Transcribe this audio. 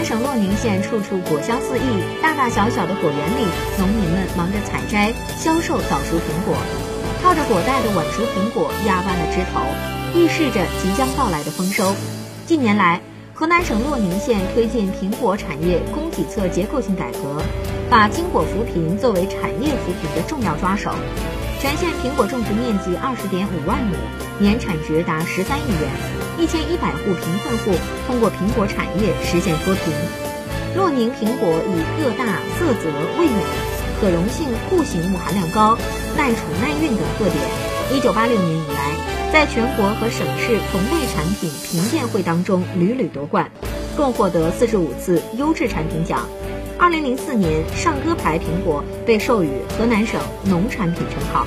南省洛宁县处处果香四溢，大大小小的果园里，农民们忙着采摘、销售早熟苹果，靠着果袋的晚熟苹果压弯了枝头，预示着即将到来的丰收。近年来，河南省洛宁县推进苹果产业供给侧结构性改革，把金果扶贫作为产业扶贫的重要抓手。全县苹果种植面积二十点五万亩，年产值达十三亿元，一千一百户贫困户通过苹果产业实现脱贫。洛宁苹果以个大、色泽、味美、可溶性、固型物含量高、耐储耐运等特点，一九八六年以来，在全国和省市同类产品评鉴会当中屡屡夺冠，共获得四十五次优质产品奖。二零零四年，上歌牌苹果被授予河南省农产品称号。